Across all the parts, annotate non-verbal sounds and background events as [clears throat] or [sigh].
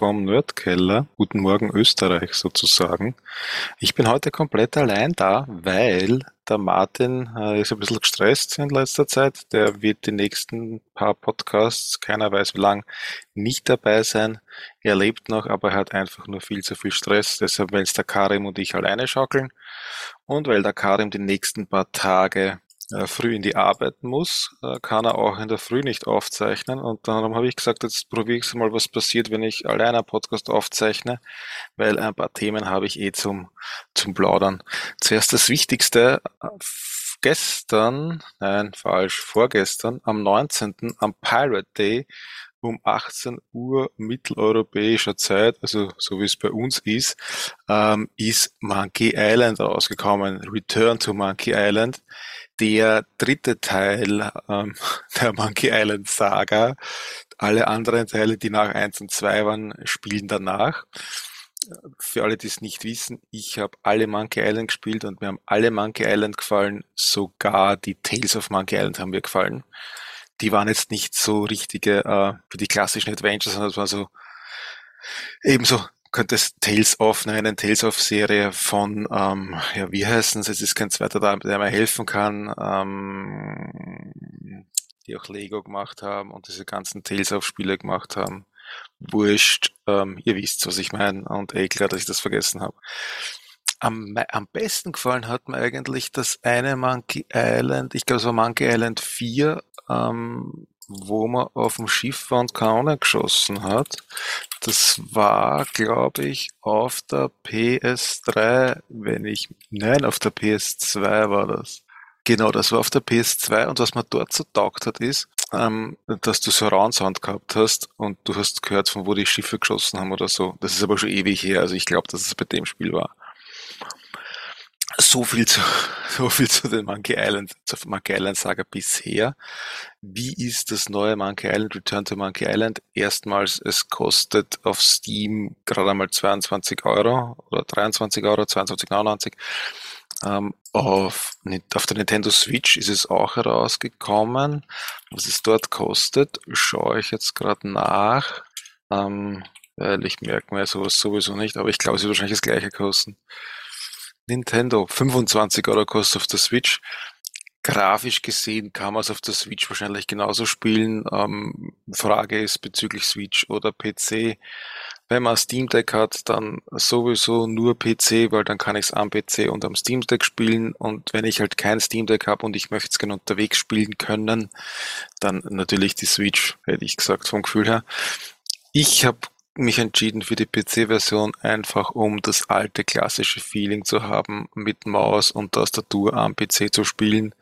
vom Nerdkeller. Guten Morgen Österreich sozusagen. Ich bin heute komplett allein da, weil der Martin äh, ist ein bisschen gestresst in letzter Zeit. Der wird die nächsten paar Podcasts, keiner weiß wie lang, nicht dabei sein. Er lebt noch, aber er hat einfach nur viel zu viel Stress. Deshalb werden es der Karim und ich alleine schaukeln. Und weil der Karim die nächsten paar Tage früh in die Arbeit muss, äh, kann er auch in der Früh nicht aufzeichnen. Und dann habe ich gesagt, jetzt probiere ich mal, was passiert, wenn ich alleine einen Podcast aufzeichne, weil ein paar Themen habe ich eh zum, zum Plaudern. Zuerst das Wichtigste. Gestern, nein, falsch, vorgestern, am 19. am Pirate Day um 18 Uhr mitteleuropäischer Zeit, also so wie es bei uns ist, ähm, ist Monkey Island rausgekommen. Return to Monkey Island der dritte Teil ähm, [laughs] der Monkey Island Saga. Alle anderen Teile, die nach 1 und 2 waren, spielen danach. Für alle, die es nicht wissen, ich habe alle Monkey Island gespielt und mir haben alle Monkey Island gefallen, sogar die Tales of Monkey Island haben mir gefallen. Die waren jetzt nicht so richtige, äh, für die klassischen Adventures, sondern es war so ebenso könnte es Tales of nennen, Tales of Serie von, ähm, ja, wie heißen sie? Es ist kein zweiter da, der mir helfen kann, ähm, die auch Lego gemacht haben und diese ganzen Tales of Spiele gemacht haben. Wurscht, ähm, ihr wisst, was ich meine und eh klar, dass ich das vergessen habe. Am, am besten gefallen hat mir eigentlich das eine Monkey Island, ich glaube es war Monkey Island 4, ähm, wo man auf dem Schiff war und Kanone geschossen hat. Das war, glaube ich, auf der PS3, wenn ich, nein, auf der PS2 war das. Genau, das war auf der PS2 und was mir dort so taugt hat, ist, ähm, dass du Surround Sound gehabt hast und du hast gehört, von wo die Schiffe geschossen haben oder so. Das ist aber schon ewig her, also ich glaube, dass es bei dem Spiel war. So viel zu, [laughs] so viel zu den Monkey Island, zur Monkey Island Saga bisher. Wie ist das neue Monkey Island, Return to Monkey Island? Erstmals, es kostet auf Steam gerade einmal 22 Euro oder 23 Euro, 22,99. Ähm, auf, auf der Nintendo Switch ist es auch herausgekommen. Was es dort kostet, schaue ich jetzt gerade nach. Ähm, weil ich merke mir sowas sowieso nicht, aber ich glaube, es wird wahrscheinlich das gleiche kosten. Nintendo 25 Euro kostet auf der Switch. Grafisch gesehen kann man es auf der Switch wahrscheinlich genauso spielen. Ähm, Frage ist bezüglich Switch oder PC. Wenn man Steam Deck hat, dann sowieso nur PC, weil dann kann ich es am PC und am Steam Deck spielen. Und wenn ich halt kein Steam Deck habe und ich möchte es gerne unterwegs spielen können, dann natürlich die Switch, hätte ich gesagt, vom Gefühl her. Ich habe mich entschieden für die PC-Version, einfach um das alte klassische Feeling zu haben, mit Maus und Tastatur am PC zu spielen.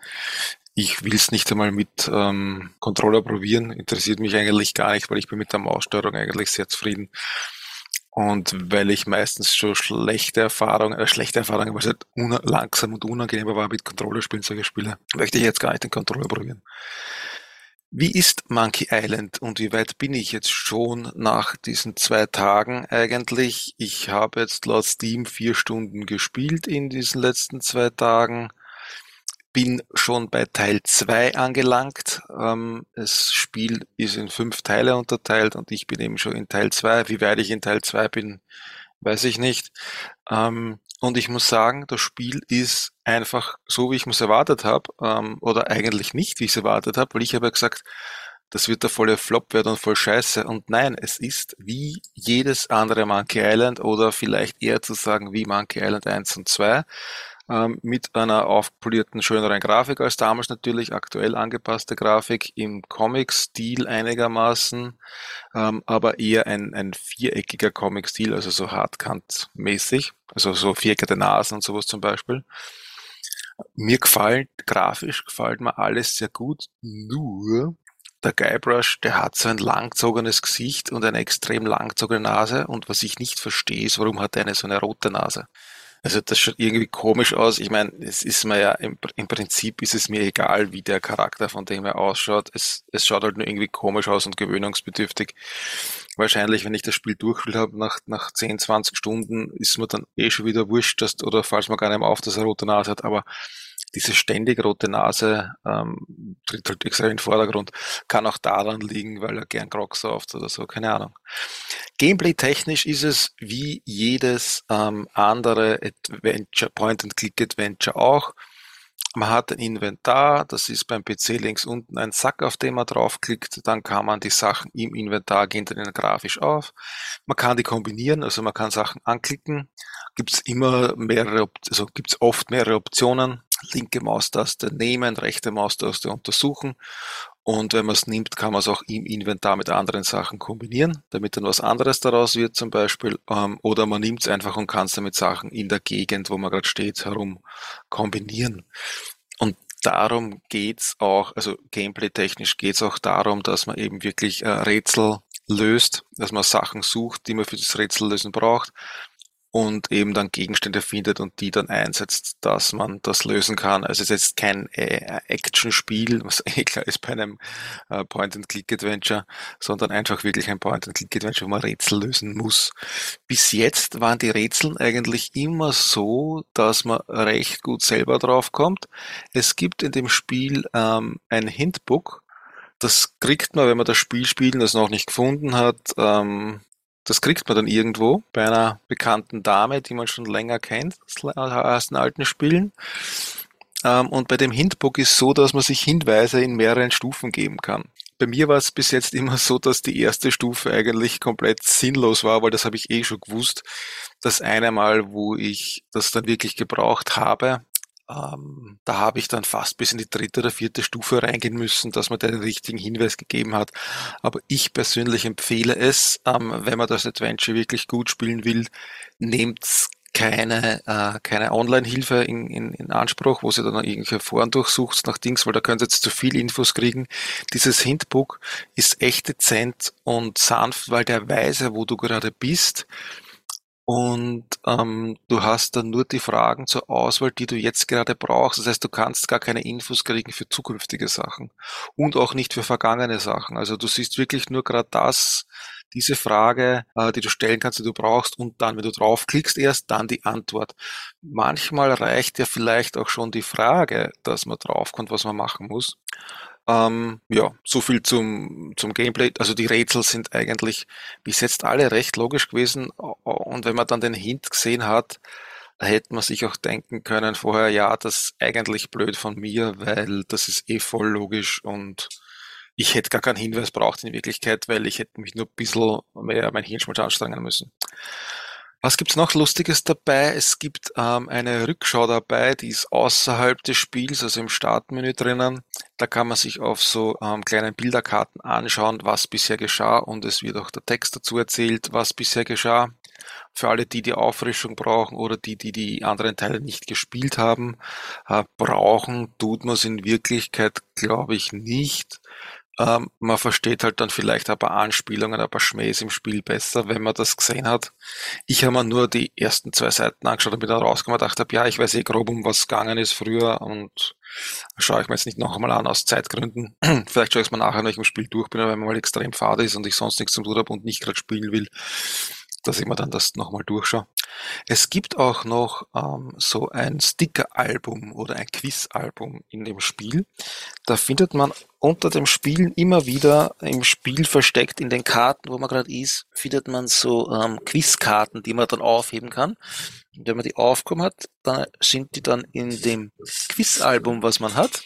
Ich will es nicht einmal mit ähm, Controller probieren, interessiert mich eigentlich gar nicht, weil ich bin mit der Maussteuerung eigentlich sehr zufrieden. Und weil ich meistens schon schlechte Erfahrungen, äh, schlechte Erfahrungen, weil es halt langsam und unangenehmer war mit Controller spielen, solche Spiele, möchte ich jetzt gar nicht den Controller probieren. Wie ist Monkey Island und wie weit bin ich jetzt schon nach diesen zwei Tagen eigentlich? Ich habe jetzt laut Steam vier Stunden gespielt in diesen letzten zwei Tagen. Bin schon bei Teil zwei angelangt. Ähm, das Spiel ist in fünf Teile unterteilt und ich bin eben schon in Teil zwei. Wie weit ich in Teil zwei bin, weiß ich nicht. Ähm, und ich muss sagen, das Spiel ist einfach so, wie ich es erwartet habe, ähm, oder eigentlich nicht, wie ich es erwartet habe, weil ich habe ja gesagt, das wird der volle Flop werden und voll scheiße. Und nein, es ist wie jedes andere Monkey Island oder vielleicht eher zu sagen wie Monkey Island 1 und 2 ähm, mit einer aufpolierten, schöneren Grafik als damals natürlich, aktuell angepasste Grafik im Comic-Stil einigermaßen, ähm, aber eher ein, ein viereckiger Comic-Stil, also so Hardkant-mäßig, also so viereckige Nasen und sowas zum Beispiel. Mir gefallen, grafisch gefällt mir alles sehr gut, nur der Guybrush, der hat so ein langzogenes Gesicht und eine extrem langzogene Nase und was ich nicht verstehe, ist, warum hat er eine so eine rote Nase? Also das schaut irgendwie komisch aus. Ich meine, es ist mir ja im, im, Prinzip ist es mir egal, wie der Charakter von dem er ausschaut. Es, es schaut halt nur irgendwie komisch aus und gewöhnungsbedürftig. Wahrscheinlich, wenn ich das Spiel durchgespielt habe, nach, nach 10, 20 Stunden ist mir dann eh schon wieder wurscht, dass, oder falls man gar nicht mehr auf, dass er rote Nase hat, aber diese ständig rote Nase ähm, tritt halt extra in den Vordergrund. Kann auch daran liegen, weil er gern Grog sauft oder so, keine Ahnung. Gameplay-technisch ist es wie jedes ähm, andere Adventure, Point-and-Click-Adventure auch. Man hat ein Inventar, das ist beim PC links unten ein Sack, auf den man draufklickt, dann kann man die Sachen im Inventar gehen dann grafisch auf. Man kann die kombinieren, also man kann Sachen anklicken. Gibt es immer mehrere, also gibt es oft mehrere Optionen linke Maustaste nehmen, rechte Maustaste untersuchen. Und wenn man es nimmt, kann man es auch im Inventar mit anderen Sachen kombinieren, damit dann was anderes daraus wird zum Beispiel. Ähm, oder man nimmt es einfach und kann es damit Sachen in der Gegend, wo man gerade steht, herum kombinieren. Und darum geht's auch, also gameplay-technisch geht's auch darum, dass man eben wirklich äh, Rätsel löst, dass man Sachen sucht, die man für das Rätsellösen braucht und eben dann Gegenstände findet und die dann einsetzt, dass man das lösen kann. Also es ist jetzt kein äh, Action-Spiel, was [laughs] eh klar ist bei einem äh, Point-and-Click-Adventure, sondern einfach wirklich ein Point-and-Click-Adventure, wo man Rätsel lösen muss. Bis jetzt waren die Rätsel eigentlich immer so, dass man recht gut selber draufkommt. Es gibt in dem Spiel ähm, ein Hintbook, das kriegt man, wenn man das Spiel spielen, das noch nicht gefunden hat, ähm, das kriegt man dann irgendwo bei einer bekannten Dame, die man schon länger kennt aus den alten Spielen. Ähm, und bei dem Hintbook ist so, dass man sich Hinweise in mehreren Stufen geben kann. Bei mir war es bis jetzt immer so, dass die erste Stufe eigentlich komplett sinnlos war, weil das habe ich eh schon gewusst. Das eine Mal, wo ich das dann wirklich gebraucht habe, ähm, da habe ich dann fast bis in die dritte oder vierte Stufe reingehen müssen, dass man den richtigen Hinweis gegeben hat. Aber ich persönlich empfehle es, ähm, wenn man das Adventure wirklich gut spielen will, nehmt keine, äh, keine Online-Hilfe in, in, in Anspruch, wo sie dann irgendwelche Foren durchsucht nach Dings, weil da können sie jetzt zu viel Infos kriegen. Dieses Hintbook ist echt dezent und sanft, weil der weiß wo du gerade bist und ähm, du hast dann nur die Fragen zur Auswahl, die du jetzt gerade brauchst. Das heißt, du kannst gar keine Infos kriegen für zukünftige Sachen und auch nicht für vergangene Sachen. Also du siehst wirklich nur gerade das, diese Frage, äh, die du stellen kannst, die du brauchst und dann, wenn du draufklickst, erst dann die Antwort. Manchmal reicht ja vielleicht auch schon die Frage, dass man draufkommt, was man machen muss. Ähm, ja, so viel zum, zum Gameplay. Also die Rätsel sind eigentlich bis jetzt alle recht logisch gewesen. Und wenn man dann den Hint gesehen hat, hätte man sich auch denken können vorher, ja, das ist eigentlich blöd von mir, weil das ist eh voll logisch und ich hätte gar keinen Hinweis braucht in Wirklichkeit, weil ich hätte mich nur ein bisschen mehr mein Hirnschmalz anstrengen müssen. Was gibt's noch Lustiges dabei? Es gibt ähm, eine Rückschau dabei, die ist außerhalb des Spiels, also im Startmenü drinnen. Da kann man sich auf so ähm, kleinen Bilderkarten anschauen, was bisher geschah und es wird auch der Text dazu erzählt, was bisher geschah. Für alle, die die Auffrischung brauchen oder die, die die anderen Teile nicht gespielt haben, äh, brauchen tut man es in Wirklichkeit, glaube ich, nicht. Ähm, man versteht halt dann vielleicht ein paar Anspielungen, ein paar Schmähs im Spiel besser, wenn man das gesehen hat. Ich habe mir nur die ersten zwei Seiten angeschaut und bin dann rausgekommen und dachte, ja, ich weiß eh grob, um was gegangen ist früher und schaue ich mir jetzt nicht noch einmal an aus Zeitgründen. [clears throat] vielleicht schaue ich es mir nachher, wenn ich im Spiel durch bin, wenn man mal extrem fad ist und ich sonst nichts zum tun habe und nicht gerade spielen will dass ich mir dann das nochmal durchschaue. Es gibt auch noch ähm, so ein Sticker-Album oder ein Quiz-Album in dem Spiel. Da findet man unter dem Spielen immer wieder im Spiel versteckt in den Karten, wo man gerade ist, findet man so ähm, Quizkarten, die man dann aufheben kann. Und wenn man die aufgehoben hat, dann sind die dann in dem Quiz-Album, was man hat.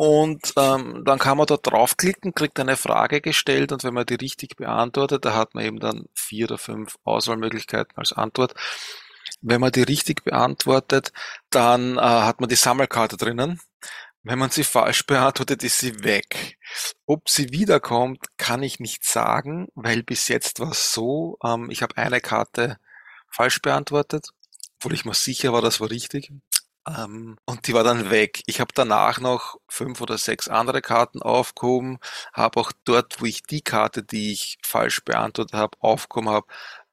Und ähm, dann kann man da draufklicken, kriegt eine Frage gestellt und wenn man die richtig beantwortet, da hat man eben dann vier oder fünf Auswahlmöglichkeiten als Antwort. Wenn man die richtig beantwortet, dann äh, hat man die Sammelkarte drinnen. Wenn man sie falsch beantwortet, ist sie weg. Ob sie wiederkommt, kann ich nicht sagen, weil bis jetzt war es so, ähm, ich habe eine Karte falsch beantwortet, obwohl ich mir sicher war, das war richtig. Ähm, und die war dann weg. Ich habe danach noch fünf oder sechs andere Karten aufgehoben, habe auch dort, wo ich die Karte, die ich falsch beantwortet habe, aufgehoben habe,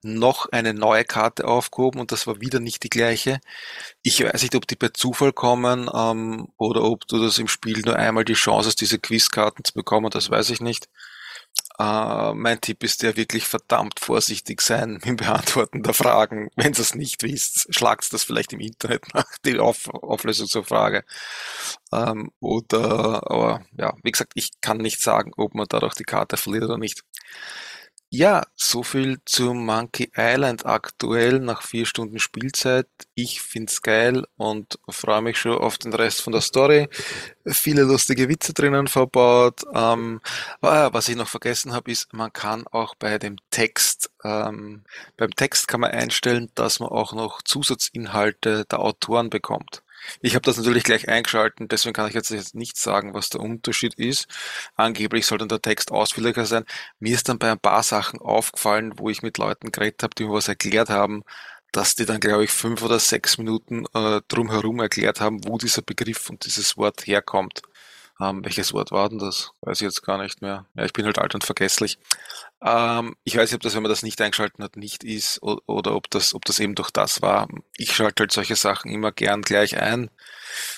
noch eine neue Karte aufgehoben und das war wieder nicht die gleiche. Ich weiß nicht, ob die per Zufall kommen ähm, oder ob du das im Spiel nur einmal die Chance hast, diese Quizkarten zu bekommen, das weiß ich nicht. Äh, mein Tipp ist ja wirklich verdammt vorsichtig sein [laughs] im Beantworten der Fragen. Wenn ihr es nicht wisst, schlagt das vielleicht im Internet [laughs] nach, die Auf Auflösung zur Frage. Ähm, oder, aber ja, wie gesagt, ich kann nicht sagen, ob man dadurch die Karte verliert oder nicht. Ja, so viel zu Monkey Island aktuell nach vier Stunden Spielzeit. Ich find's geil und freue mich schon auf den Rest von der Story. Viele lustige Witze drinnen verbaut. Ähm, ah, was ich noch vergessen habe, ist, man kann auch bei dem Text, ähm, beim Text kann man einstellen, dass man auch noch Zusatzinhalte der Autoren bekommt. Ich habe das natürlich gleich eingeschalten, deswegen kann ich jetzt nicht sagen, was der Unterschied ist. Angeblich soll dann der Text ausführlicher sein. Mir ist dann bei ein paar Sachen aufgefallen, wo ich mit Leuten geredet habe, die mir was erklärt haben, dass die dann, glaube ich, fünf oder sechs Minuten äh, drumherum erklärt haben, wo dieser Begriff und dieses Wort herkommt. Ähm, welches Wort war denn das? Weiß ich jetzt gar nicht mehr. Ja, ich bin halt alt und vergesslich. Ähm, ich weiß nicht, ob das, wenn man das nicht eingeschalten hat, nicht ist oder, oder ob das, ob das eben durch das war. Ich schalte halt solche Sachen immer gern gleich ein,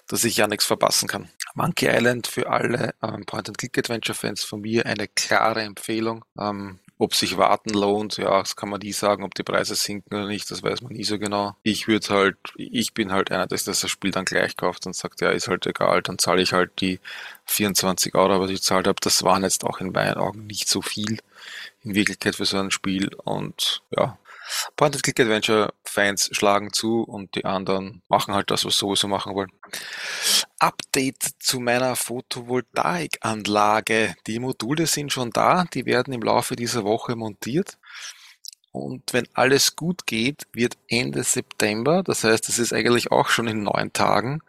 dass ich ja nichts verpassen kann. Monkey Island für alle ähm, Point-and-Click-Adventure-Fans von mir eine klare Empfehlung. Ähm, ob sich warten lohnt, ja, das kann man nie sagen, ob die Preise sinken oder nicht, das weiß man nie so genau. Ich würde halt, ich bin halt einer, der das Spiel dann gleich kauft und sagt, ja, ist halt egal, dann zahle ich halt die 24 Euro, was ich gezahlt habe. Das waren jetzt auch in meinen Augen nicht so viel in Wirklichkeit für so ein Spiel und ja, Point-and-Click-Adventure-Fans schlagen zu und die anderen machen halt das, was sowieso machen wollen. Update zu meiner Photovoltaikanlage. Die Module sind schon da, die werden im Laufe dieser Woche montiert. Und wenn alles gut geht, wird Ende September, das heißt, das ist eigentlich auch schon in neun Tagen,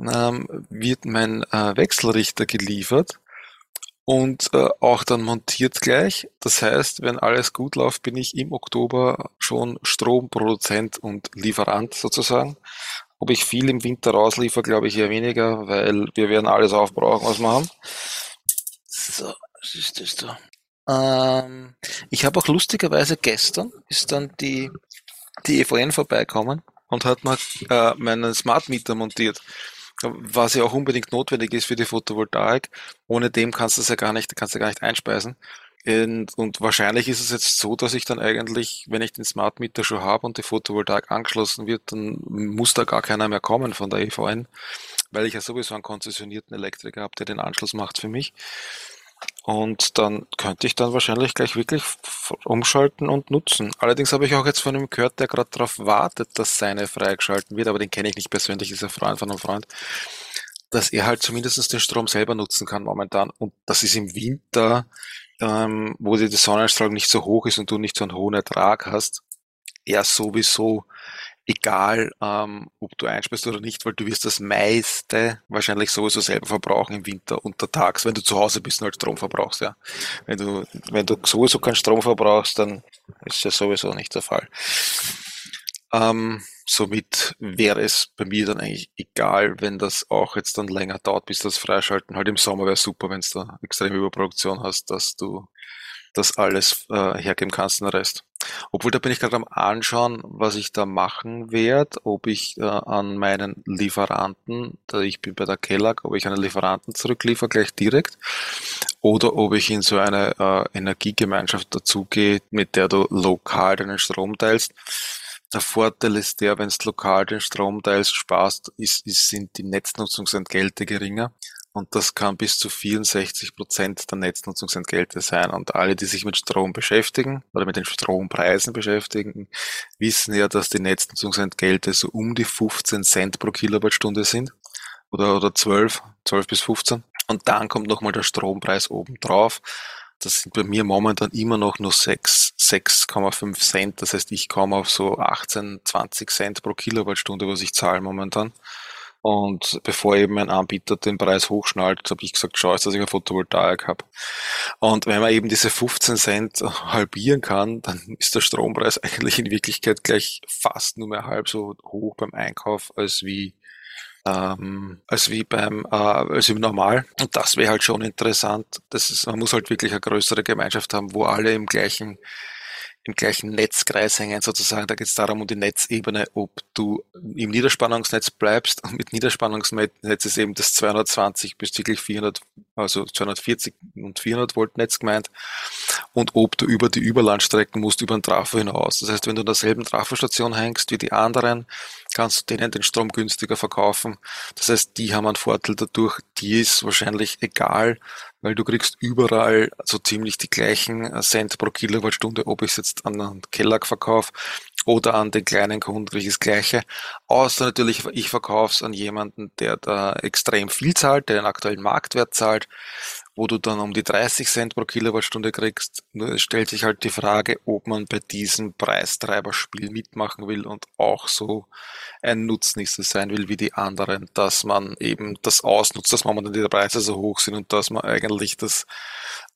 ähm, wird mein äh, Wechselrichter geliefert und äh, auch dann montiert gleich. Das heißt, wenn alles gut läuft, bin ich im Oktober schon Stromproduzent und Lieferant sozusagen. Ob ich viel im Winter rausliefer, glaube ich eher weniger, weil wir werden alles aufbrauchen, was wir haben. So, was ist das da? Ähm, ich habe auch lustigerweise gestern ist dann die, die EVN vorbeikommen und hat mal äh, meinen Smart Meter montiert was ja auch unbedingt notwendig ist für die Photovoltaik. Ohne dem kannst du es ja gar nicht, kannst du gar nicht einspeisen. Und, und wahrscheinlich ist es jetzt so, dass ich dann eigentlich, wenn ich den Smart Meter schon habe und die Photovoltaik angeschlossen wird, dann muss da gar keiner mehr kommen von der EVN, weil ich ja sowieso einen konzessionierten Elektriker habe, der den Anschluss macht für mich. Und dann könnte ich dann wahrscheinlich gleich wirklich umschalten und nutzen. Allerdings habe ich auch jetzt von ihm gehört, der gerade darauf wartet, dass seine freigeschalten wird, aber den kenne ich nicht persönlich, ist ein Freund von einem Freund, dass er halt zumindest den Strom selber nutzen kann momentan. Und das ist im Winter, ähm, wo die Sonnenstrahlung nicht so hoch ist und du nicht so einen hohen Ertrag hast, er sowieso egal ähm, ob du einspeist oder nicht, weil du wirst das meiste wahrscheinlich sowieso selber verbrauchen im Winter untertags, wenn du zu Hause bist und halt Strom verbrauchst, ja. Wenn du, wenn du sowieso keinen Strom verbrauchst, dann ist das sowieso nicht der Fall. Ähm, somit wäre es bei mir dann eigentlich egal, wenn das auch jetzt dann länger dauert, bis das Freischalten. Halt im Sommer wäre super, wenn du da extreme Überproduktion hast, dass du das alles äh, hergeben kannst, den Rest. Obwohl, da bin ich gerade am Anschauen, was ich da machen werde, ob ich äh, an meinen Lieferanten, da ich bin bei der Kellag, ob ich einen Lieferanten zurückliefer gleich direkt oder ob ich in so eine äh, Energiegemeinschaft dazugehe, mit der du lokal deinen Strom teilst. Der Vorteil ist der, wenn du lokal den Strom teilst, sparst, ist, ist, sind die Netznutzungsentgelte geringer. Und das kann bis zu 64 Prozent der Netznutzungsentgelte sein. Und alle, die sich mit Strom beschäftigen oder mit den Strompreisen beschäftigen, wissen ja, dass die Netznutzungsentgelte so um die 15 Cent pro Kilowattstunde sind. Oder, oder 12, 12 bis 15. Und dann kommt nochmal der Strompreis oben drauf. Das sind bei mir momentan immer noch nur 6, 6,5 Cent. Das heißt, ich komme auf so 18, 20 Cent pro Kilowattstunde, was ich zahle momentan. Und bevor eben ein Anbieter den Preis hochschnallt, habe ich gesagt, schau dass ich eine Photovoltaik habe. Und wenn man eben diese 15 Cent halbieren kann, dann ist der Strompreis [laughs] eigentlich in Wirklichkeit gleich fast nur mehr halb so hoch beim Einkauf als wie ähm, als wie beim äh, als im Normal. Und das wäre halt schon interessant. Das ist, man muss halt wirklich eine größere Gemeinschaft haben, wo alle im gleichen im gleichen Netzkreis hängen sozusagen. Da geht es darum, um die Netzebene, ob du im Niederspannungsnetz bleibst. Und mit Niederspannungsnetz ist eben das 220 bis wirklich 400, also 240 und 400 Volt Netz gemeint. Und ob du über die Überlandstrecken musst, über den Trafo hinaus. Das heißt, wenn du in derselben Trafostation hängst wie die anderen, kannst du denen den Strom günstiger verkaufen. Das heißt, die haben einen Vorteil dadurch. Die ist wahrscheinlich egal, weil du kriegst überall so ziemlich die gleichen Cent pro Kilowattstunde, ob ich es jetzt an einen Keller verkaufe oder an den kleinen Kunden kriege ich das Gleiche. Außer natürlich, ich verkaufe es an jemanden, der da extrem viel zahlt, der den aktuellen Marktwert zahlt wo du dann um die 30 Cent pro Kilowattstunde kriegst. Nur es stellt sich halt die Frage, ob man bei diesem Preistreiberspiel mitmachen will und auch so ein Nutznießer sein will wie die anderen, dass man eben das ausnutzt, dass momentan die Preise so hoch sind und dass man eigentlich das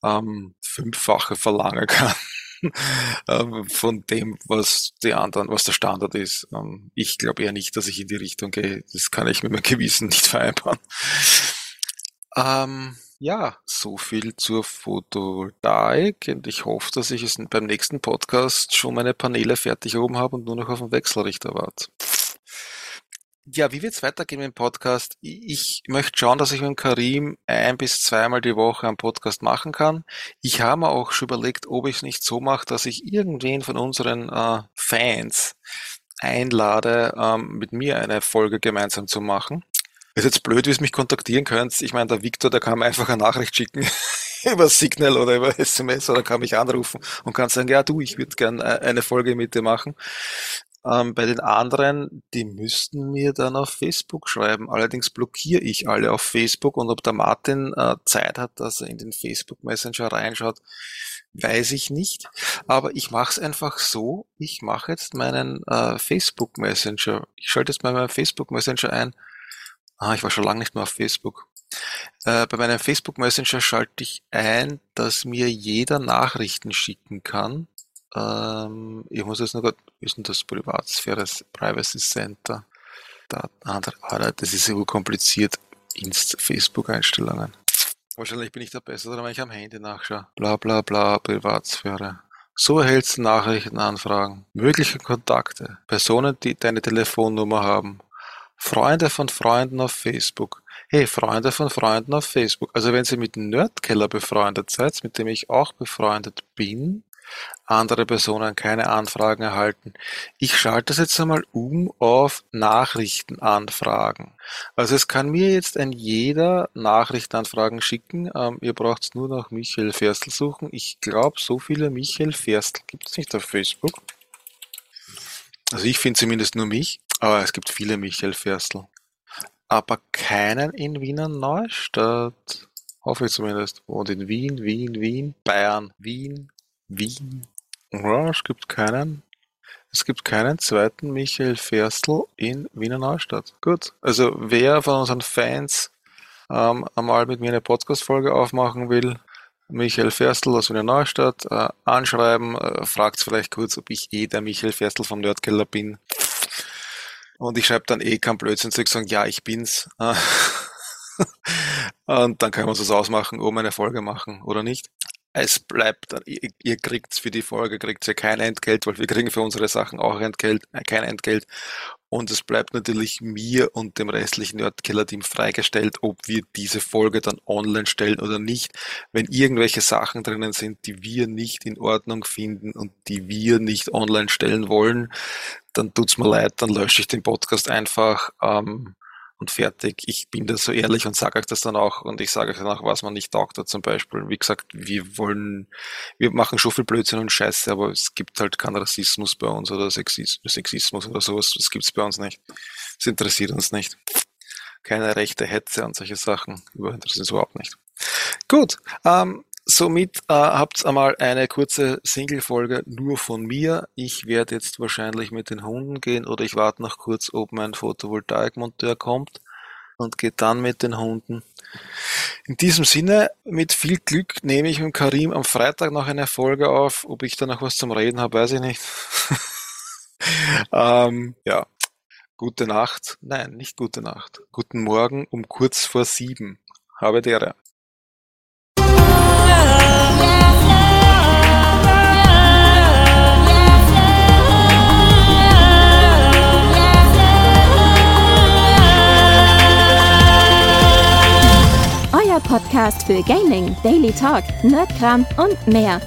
ähm, Fünffache verlangen kann [laughs] ähm, von dem, was die anderen, was der Standard ist. Ähm, ich glaube eher nicht, dass ich in die Richtung gehe. Das kann ich mit meinem Gewissen nicht vereinbaren. Ähm, ja, so viel zur Photovoltaik und ich hoffe, dass ich es beim nächsten Podcast schon meine Paneele fertig oben habe und nur noch auf den Wechselrichter warte. Ja, wie wird es weitergehen im Podcast? Ich möchte schauen, dass ich mit Karim ein bis zweimal die Woche einen Podcast machen kann. Ich habe mir auch schon überlegt, ob ich es nicht so mache, dass ich irgendwen von unseren äh, Fans einlade, ähm, mit mir eine Folge gemeinsam zu machen. Ist jetzt blöd, wie ihr mich kontaktieren könnt. Ich meine, der Victor, der kann mir einfach eine Nachricht schicken [laughs] über Signal oder über SMS oder kann mich anrufen und kann sagen, ja du, ich würde gern äh, eine Folge mit dir machen. Ähm, bei den anderen, die müssten mir dann auf Facebook schreiben. Allerdings blockiere ich alle auf Facebook und ob der Martin äh, Zeit hat, dass er in den Facebook Messenger reinschaut, weiß ich nicht. Aber ich mache es einfach so. Ich mache jetzt meinen äh, Facebook Messenger. Ich schalte jetzt mal meinen Facebook Messenger ein Ah, ich war schon lange nicht mehr auf Facebook. Äh, bei meinem Facebook Messenger schalte ich ein, dass mir jeder Nachrichten schicken kann. Ähm, ich muss jetzt noch, ist denn das Privatsphäre, Privacy Center? Da, ah, das ist so kompliziert. Inst Facebook-Einstellungen. Wahrscheinlich bin ich da besser, wenn ich am Handy nachschaue. Bla bla bla, Privatsphäre. So erhältst du Nachrichtenanfragen, mögliche Kontakte, Personen, die deine Telefonnummer haben, Freunde von Freunden auf Facebook. Hey, Freunde von Freunden auf Facebook. Also wenn Sie mit Nerdkeller befreundet seid, mit dem ich auch befreundet bin, andere Personen keine Anfragen erhalten. Ich schalte das jetzt einmal um auf Nachrichtenanfragen. Also es kann mir jetzt ein jeder Nachrichtenanfragen schicken. Ähm, ihr braucht nur nach Michael Ferstl suchen. Ich glaube, so viele Michael Ferstl gibt es nicht auf Facebook. Also ich finde zumindest nur mich. Aber es gibt viele Michael Ferstl. Aber keinen in Wiener Neustadt. Hoffe ich zumindest. Und in Wien, Wien, Wien, Bayern, Wien, Wien. Ja, es gibt keinen. Es gibt keinen zweiten Michael Ferstl in Wiener Neustadt. Gut. Also wer von unseren Fans ähm, einmal mit mir eine Podcast-Folge aufmachen will, Michael Ferstl aus Wiener Neustadt, äh, anschreiben, äh, fragt vielleicht kurz, ob ich eh der Michael Ferstl vom Nerdkeller bin. Und ich schreibe dann eh kein Blödsinn zurück, sagen, ja, ich bin's. [laughs] und dann können wir uns das ausmachen, ob wir eine Folge machen oder nicht. Es bleibt, ihr, ihr kriegt's für die Folge, kriegt ihr kein Entgelt, weil wir kriegen für unsere Sachen auch Entgelt, äh, kein Entgelt. Und es bleibt natürlich mir und dem restlichen Nerdkiller-Team freigestellt, ob wir diese Folge dann online stellen oder nicht. Wenn irgendwelche Sachen drinnen sind, die wir nicht in Ordnung finden und die wir nicht online stellen wollen, dann tut's mir leid, dann lösche ich den Podcast einfach ähm, und fertig. Ich bin da so ehrlich und sage euch das dann auch und ich sage euch dann auch, was man nicht taugt hat zum Beispiel. Wie gesagt, wir wollen, wir machen schon viel Blödsinn und Scheiße, aber es gibt halt keinen Rassismus bei uns oder Sexismus oder sowas. Das gibt's bei uns nicht. Das interessiert uns nicht. Keine rechte Hetze und solche Sachen interessiert uns überhaupt nicht. Gut, ähm, Somit äh, habt einmal eine kurze Single-Folge nur von mir. Ich werde jetzt wahrscheinlich mit den Hunden gehen oder ich warte noch kurz, ob mein Photovoltaikmonteur kommt und gehe dann mit den Hunden. In diesem Sinne, mit viel Glück nehme ich mit Karim am Freitag noch eine Folge auf. Ob ich da noch was zum Reden habe, weiß ich nicht. [laughs] ähm, ja, Gute Nacht. Nein, nicht gute Nacht. Guten Morgen um kurz vor sieben. Habe der. Podcast für Gaming, Daily Talk, Nerdkram und mehr.